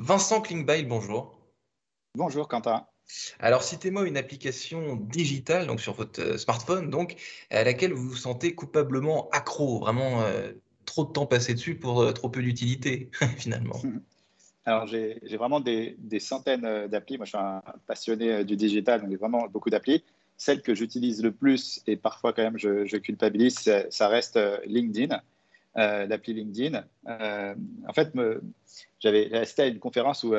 Vincent Klingbeil, bonjour. Bonjour Quentin. Alors, citez-moi une application digitale, donc sur votre euh, smartphone, donc, à laquelle vous vous sentez coupablement accro, vraiment euh, trop de temps passé dessus pour euh, trop peu d'utilité, finalement. Alors, j'ai vraiment des, centaines d'applis. Moi, je suis un passionné du digital, donc j'ai vraiment beaucoup d'applis. Celle que j'utilise le plus, et parfois quand même je, culpabilise, ça reste LinkedIn, l'appli LinkedIn. en fait, j'avais assisté à une conférence où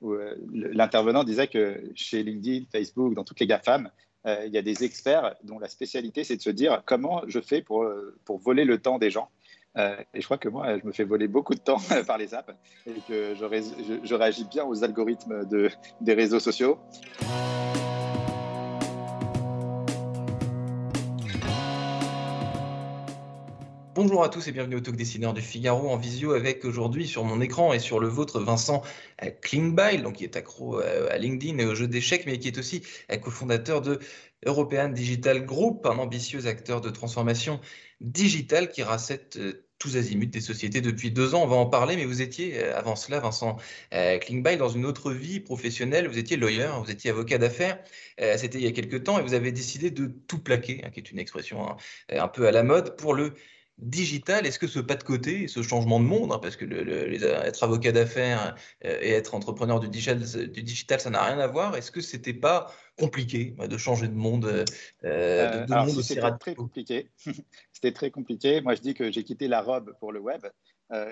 où euh, l'intervenant disait que chez LinkedIn, Facebook, dans toutes les GAFAM, euh, il y a des experts dont la spécialité, c'est de se dire comment je fais pour, euh, pour voler le temps des gens. et je crois que moi, je me fais voler beaucoup de temps par les apps et que je, je réagis bien aux algorithmes de, des réseaux sociaux. Bonjour à tous et bienvenue au Talk Dessineur du Figaro en visio avec aujourd'hui sur mon écran et sur le vôtre Vincent euh, Klingbeil, donc qui est accro euh, à LinkedIn et aux jeux d'échecs, mais qui est aussi euh, cofondateur de European Digital Group, un ambitieux acteur de transformation digitale qui racette tous azimuts des sociétés depuis deux ans. On va en parler, mais vous étiez avant cela, Vincent Klingbeil, dans une autre vie professionnelle. Vous étiez lawyer, vous étiez avocat d'affaires. C'était il y a quelques temps et vous avez décidé de tout plaquer, hein, qui est une expression hein, un peu à la mode, pour le digital, est-ce que ce pas de côté, ce changement de monde, hein, parce que être avocat d'affaires euh, et être entrepreneur du digital, du digital ça n'a rien à voir, est-ce que c'était pas compliqué de changer de monde, euh, euh, de, monde C'était très compliqué. c'était très compliqué. Moi, je dis que j'ai quitté la robe pour le web.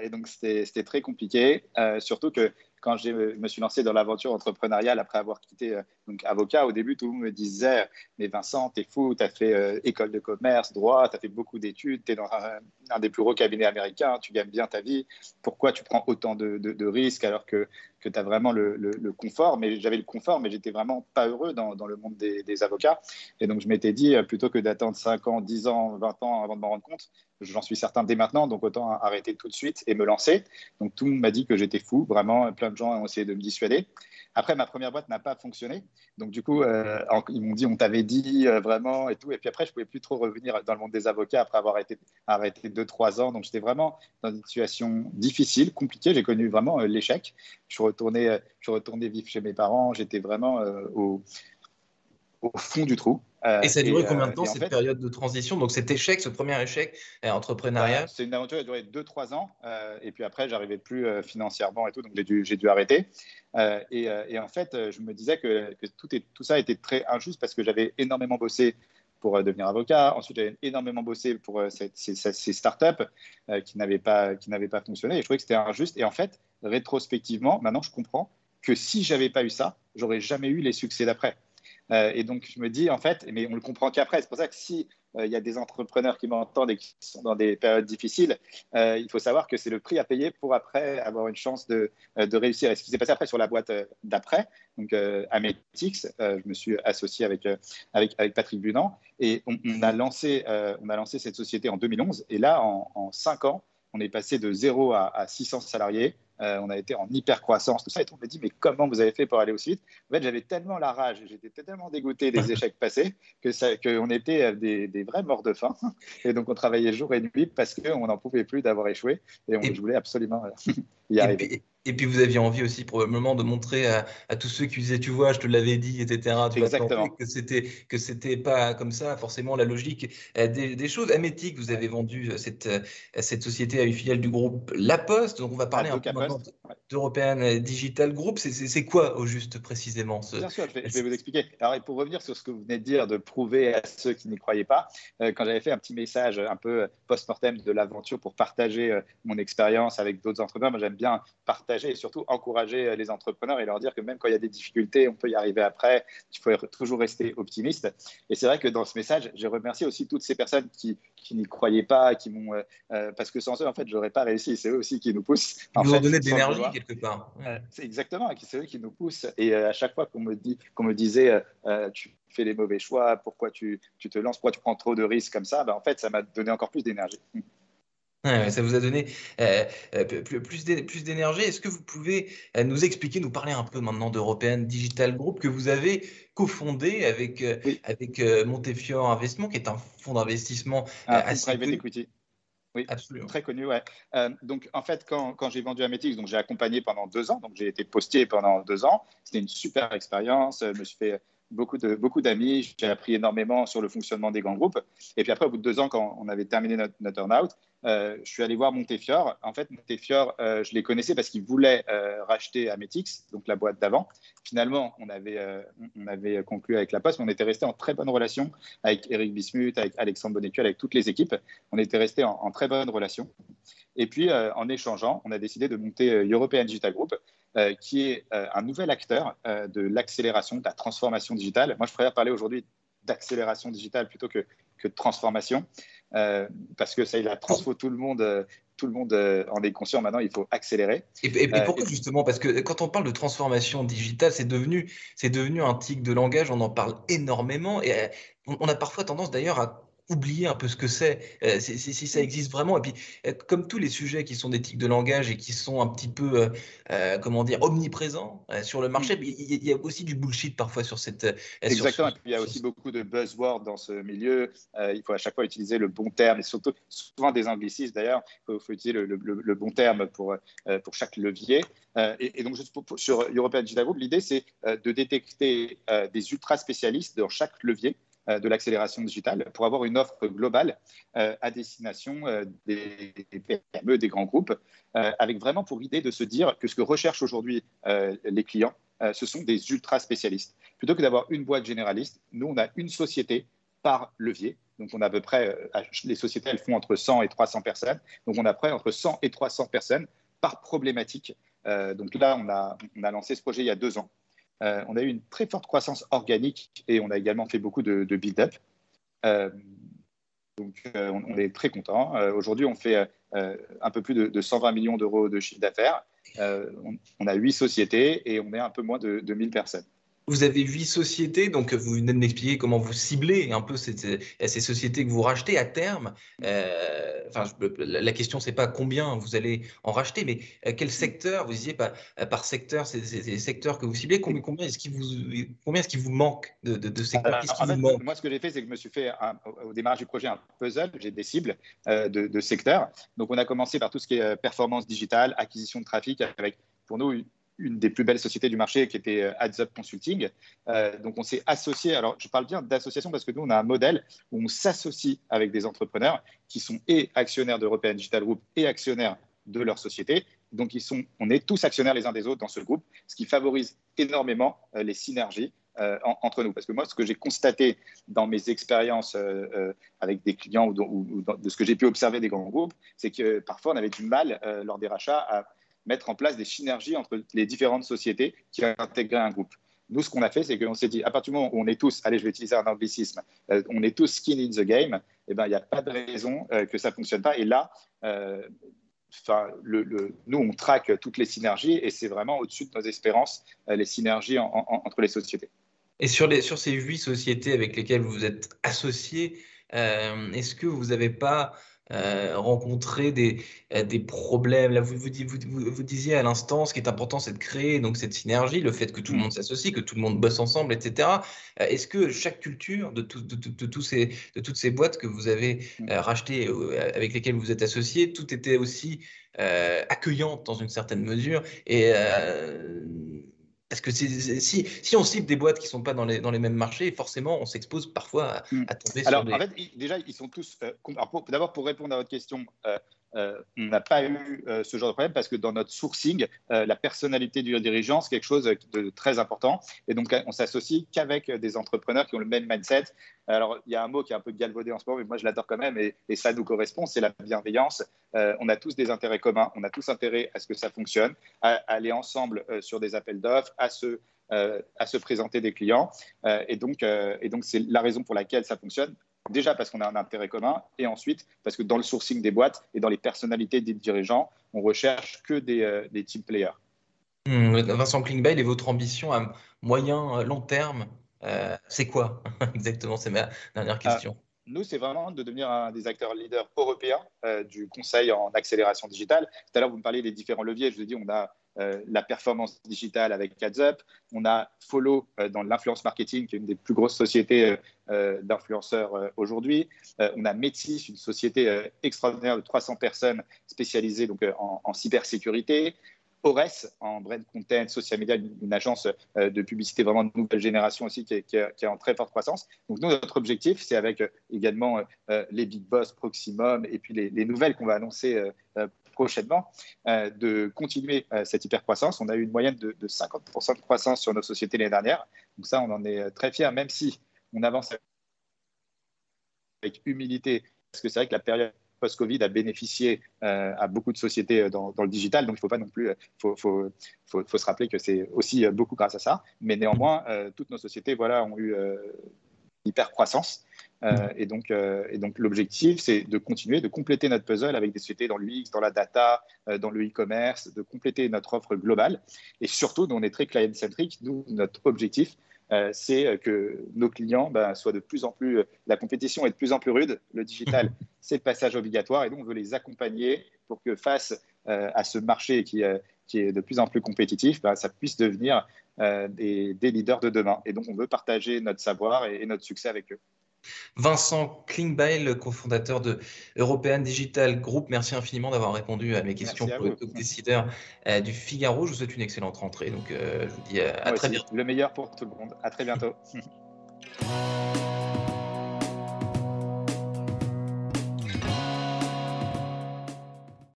et donc, c'était très compliqué. surtout que quand je me suis lancé dans l'aventure entrepreneuriale après avoir quitté euh, donc avocat, au début, tout le monde me disait Mais Vincent, t'es fou, t'as fait euh, école de commerce, droit, t'as fait beaucoup d'études, t'es dans un, des plus gros cabinets américains, tu gagnes bien ta vie. Pourquoi tu prends autant de, risques alors que, que tu vraiment le, confort? Mais j'avais le confort, mais j'étais vraiment pas heureux dans, le monde des, des, avocats. Et donc, je m'étais dit, euh, plutôt que d'attendre 5 ans, 10 ans, 20 ans avant de m'en rendre compte, j'en suis certain dès maintenant, donc autant arrêter tout de suite et me lancer. Donc tout le m'a dit que j'étais fou, vraiment, plein de gens ont essayé de me dissuader. Après, ma première boîte n'a pas fonctionné. Donc, du coup, euh, ils m'ont dit, on t'avait dit euh, vraiment et tout. Et puis après, je ne pouvais plus trop revenir dans le monde des avocats après avoir été arrêté 2-3 ans. Donc, j'étais vraiment dans une situation difficile, compliquée. J'ai connu vraiment euh, l'échec. Je suis retourné, je retourné vivre chez mes parents. J'étais vraiment au fond du trou. Euh, et ça a duré combien de euh, temps cette période de transition? Donc cet échec, ce premier échec euh, entrepreneurial? Bah, C'est une aventure qui a duré 2-3 ans. et puis après, j'arrivais plus financièrement et tout, donc j'ai dû, dû, arrêter. Et, et, en fait, je me disais que, que tout, est, tout ça était très injuste parce que j'avais énormément bossé pour devenir avocat. Ensuite, j'avais énormément bossé pour ces, ces, ces, startups qui n'avaient pas, qui pas fonctionné. Et je trouvais que c'était injuste. Et en fait, rétrospectivement, maintenant, je comprends que si j'avais pas eu ça, j'aurais jamais eu les succès d'après. Euh, et donc, je me dis, en fait, mais on le comprend qu'après. C'est pour ça que si euh, il y a des entrepreneurs qui m'entendent et qui sont dans des périodes difficiles, euh, il faut savoir que c'est le prix à payer pour après avoir une chance de, de réussir. Et ce qui s'est passé après sur la boîte d'après, donc Ametix, je me suis associé avec, avec, Patrick Bunant et on, a lancé, on a lancé cette société en 2011. Et là, en, 5 ans, on est passé de 0 à, à 600 salariés. Euh, on a été en hyper croissance, tout ça. Et on me dit, mais comment vous avez fait pour aller aussi vite? En fait, j'avais tellement la rage, j'étais tellement dégoûté des échecs passés que qu'on était des, des, vrais morts de faim. Et donc, on travaillait jour et nuit parce qu'on n'en pouvait plus d'avoir échoué. Et on voulait absolument euh, y arriver. Et puis vous aviez envie aussi probablement de montrer à, tous ceux qui disaient, tu vois, je te l'avais dit, etc. Exactement. Que c'était que c'était pas comme ça forcément la logique euh, des, choses. Amétique, vous avez vendu euh, cette euh, cette société à une filiale du groupe La Poste. Donc on va parler un peu maintenant d'European Digital Group. C'est quoi au juste précisément ce... Bien sûr, je vais, vous expliquer. Alors pour revenir sur ce que vous venez de dire, de prouver à ceux qui n'y croyaient pas, quand j'avais fait un petit message un peu post-mortem de l'aventure pour partager mon expérience avec d'autres entrepreneurs, moi j'aime bien partager et surtout encourager euh, les entrepreneurs et leur dire que même quand il y a des difficultés, on peut y arriver après. Il faut toujours rester optimiste. Et c'est vrai que dans ce message, j'ai remercié aussi toutes ces personnes qui, qui n'y croyaient pas, qui m'ont, euh, euh, parce que sans eux, en fait, j'aurais pas réussi. C'est eux aussi qui nous poussent. Ils nous ont donné de l'énergie quelque part. c'est exactement, c'est eux qui nous poussent. Et à chaque fois qu'on me dit, qu'on me disait, tu fais les mauvais choix, pourquoi tu, tu, te lances, pourquoi tu prends trop de risques comme ça, ben, en fait, ça m'a donné encore plus d'énergie ça vous a donné euh, euh, plus d'énergie. Est-ce que vous pouvez euh, nous expliquer, nous parler un peu maintenant d'European Digital Group que vous avez cofondé avec, avec Montefiore Investissement, qui est un fonds d'investissement ah, assez private equity. Oui, absolument. Très connu, ouais. donc, en fait, quand, quand j'ai vendu donc j'ai accompagné pendant deux ans, donc j'ai été postier pendant deux ans. C'était une super expérience. Je me suis fait beaucoup de beaucoup d'amis. J'ai appris énormément sur le fonctionnement des grands groupes. Et puis après, au bout de deux ans, quand on avait terminé notre, notre turn-out, je suis allé voir Montefiore. En fait, Montefiore, euh, je les connaissais parce qu'ils voulaient euh, racheter Ametix, donc la boîte d'avant. Finalement, on avait, on avait conclu avec la Poste, mais on était resté en très bonne relation avec Eric Bismuth, avec Alexandre Bonnecuel, avec toutes les équipes. On était resté en, très bonne relation. Et puis, en échangeant, on a décidé de monter European Digital Group, qui est un nouvel acteur de l'accélération, de la transformation digitale. Moi, je préfère parler aujourd'hui d'accélération digitale plutôt que, que de transformation. Euh, parce que ça, il a transfo tout le monde. Euh, tout le monde euh, en est conscient maintenant, il faut accélérer. Et, pourquoi justement? Parce que quand on parle de transformation digitale, c'est devenu, c'est devenu un tic de langage, on en parle énormément et on a parfois tendance d'ailleurs à oublier un peu ce que c'est, euh, si, ça existe vraiment. Et puis, euh, comme tous les sujets qui sont d'éthique de langage et qui sont un petit peu, euh, comment dire, omniprésents sur le marché, il y, a aussi du bullshit parfois sur cette. Exactement. et puis, il y a aussi beaucoup de buzzwords dans ce milieu. il faut à chaque fois utiliser le bon terme et surtout, souvent des anglicismes d'ailleurs. Il faut, utiliser le, bon terme pour, pour chaque levier. Et, donc, juste sur European Digital Group, l'idée, c'est de détecter des ultra spécialistes dans chaque levier de l'accélération digitale pour avoir une offre globale euh, à destination euh, des, PME, des grands groupes, avec vraiment pour idée de se dire que ce que recherchent aujourd'hui les clients, ce sont des ultra spécialistes. Plutôt que d'avoir une boîte généraliste, nous, on a une société par levier. Donc, on a à peu près, les sociétés, elles font entre 100 et 300 personnes. Donc, on a près entre 100 et 300 personnes par problématique. donc là, on a, on a lancé ce projet il y a deux ans. Euh, on a eu une très forte croissance organique et on a également fait beaucoup de, build-up. Euh, donc, euh, on, est très content. Aujourd'hui, on fait un peu plus de, 120 millions d'euros de chiffre d'affaires. On, a huit sociétés et on est un peu moins de, de 1000 personnes. Vous avez huit sociétés, donc vous venez de m'expliquer comment vous ciblez un peu ces, ces sociétés que vous rachetez à terme. Euh, enfin, la question, c'est pas combien vous allez en racheter, mais euh, quel secteur, vous disiez par, euh, par secteur, c'est les secteurs que vous ciblez, combien, combien est-ce qu'il vous, combien est-ce qu'il vous manque de, de, secteurs Moi, ce que j'ai fait, c'est que je me suis fait, au démarrage du projet, un puzzle, j'ai des cibles de, de secteurs. Donc, on a commencé par tout ce qui est performance digitale, acquisition de trafic, avec pour nous une des plus belles sociétés du marché qui était euh, Ads Up Consulting. Euh, donc on s'est associé, alors je parle bien d'association parce que nous on a un modèle où on s'associe avec des entrepreneurs qui sont et actionnaires d'European Digital Group et actionnaires de leur société. Donc ils sont, on est tous actionnaires les uns des autres dans ce groupe, ce qui favorise énormément euh, les synergies entre nous. Parce que moi, ce que j'ai constaté dans mes expériences avec des clients ou, de ce que j'ai pu observer des grands groupes, c'est que parfois on avait du mal lors des rachats à mettre en place des synergies entre les différentes sociétés qui intégré un groupe. Nous, ce qu'on a fait, c'est qu'on s'est dit, à partir du moment où on est tous, allez, je vais utiliser un anglicisme, euh, on est tous skin in the game, eh ben, il n'y a pas de raison euh, que ça ne fonctionne pas. Et là, euh, nous, on traque toutes les synergies et c'est vraiment au-dessus de nos espérances, les synergies entre les sociétés. Et sur, les, sur ces huit sociétés avec lesquelles vous êtes associés, est-ce que vous n'avez pas euh, rencontrer des, euh, des problèmes. Là, vous, vous, vous, vous disiez à l'instant, ce qui est important, c'est de créer donc cette synergie, le fait que tout le mmh. monde s'associe, que tout le monde bosse ensemble, etc. Euh, est-ce que chaque culture de, de, de, tous ces, de toutes ces boîtes que vous avez mmh. rachetées, avec lesquelles vous êtes associés, tout était aussi accueillante dans une certaine mesure et parce que si, si, on cible des boîtes qui ne sont pas dans les, dans les mêmes marchés, forcément, on s'expose parfois à, hmm. tomber Alors, sur des... en fait, déjà, ils sont tous. Euh, d'abord, pour répondre à votre question, euh, euh, on n'a pas eu euh, ce genre de problème parce que dans notre sourcing, euh, la personnalité du dirigeant, c'est quelque chose de très important. Et donc, on s'associe qu'avec des entrepreneurs qui ont le même mindset. Alors, il y a un mot qui est un peu galvaudé en ce moment, mais moi, je l'adore quand même et, ça nous correspond, c'est la bienveillance. on a tous des intérêts communs, on a tous intérêt à ce que ça fonctionne, à, aller ensemble sur des appels d'offres, à se présenter des clients. et donc c'est la raison pour laquelle ça fonctionne. Déjà parce qu'on a un intérêt commun et ensuite parce que dans le sourcing des boîtes et dans les personnalités des dirigeants, on recherche que des, euh, des team players. Hmm, Vincent Klingbeil, et votre ambition à moyen, euh, long terme, euh, c'est quoi exactement? C'est ma dernière question. nous, c'est vraiment de devenir un des acteurs leaders européens du conseil en accélération digitale. Tout à l'heure, vous me parliez des différents leviers. Je vous ai dit, on a la performance digitale avec AdsUp. On a Follow dans l'influence marketing, qui est une des plus grosses sociétés d'influenceurs aujourd'hui. on a Métis, une société extraordinaire de 300 personnes spécialisées donc, en, cybersécurité. Ores en brand content, social media, une, agence euh, de publicité vraiment de nouvelle génération aussi qui est, en très forte croissance. Donc nous, notre objectif, c'est avec euh, également euh, les big boss, Proximum et puis les, nouvelles qu'on va annoncer prochainement, de continuer cette hyper croissance. On a eu une moyenne de, de 50% de croissance sur nos sociétés l'année dernière. Donc ça, on en est très fiers, même si on avance avec humilité, parce que c'est vrai que la période post-Covid a bénéficié euh, à beaucoup de sociétés euh, dans, le digital. Donc, il ne faut pas non plus, euh, faut, faut, se rappeler que c'est aussi beaucoup grâce à ça. Mais néanmoins, toutes nos sociétés voilà, ont eu hyper croissance. Et donc, et donc l'objectif, c'est de continuer, de compléter notre puzzle avec des sociétés dans l'UX, dans la data, dans le e-commerce, de compléter notre offre globale. Et surtout, on est très client-centric, d'où notre objectif, euh, c'est euh, que nos clients ben, soient de plus en plus. Euh, la compétition est de plus en plus rude. Le digital, c'est le passage obligatoire. Et donc, on veut les accompagner pour que face à ce marché qui, qui, est de plus en plus compétitif, ben, ça puisse devenir des, leaders de demain. Et donc, on veut partager notre savoir et notre succès avec eux. Vincent Klingbeil, cofondateur de European Digital Group, merci infiniment d'avoir répondu à mes questions pour le décideur euh, du Figaro. Je vous souhaite une excellente rentrée. Donc, euh, je vous dis euh, à très bientôt. Le meilleur pour tout le monde. À très bientôt.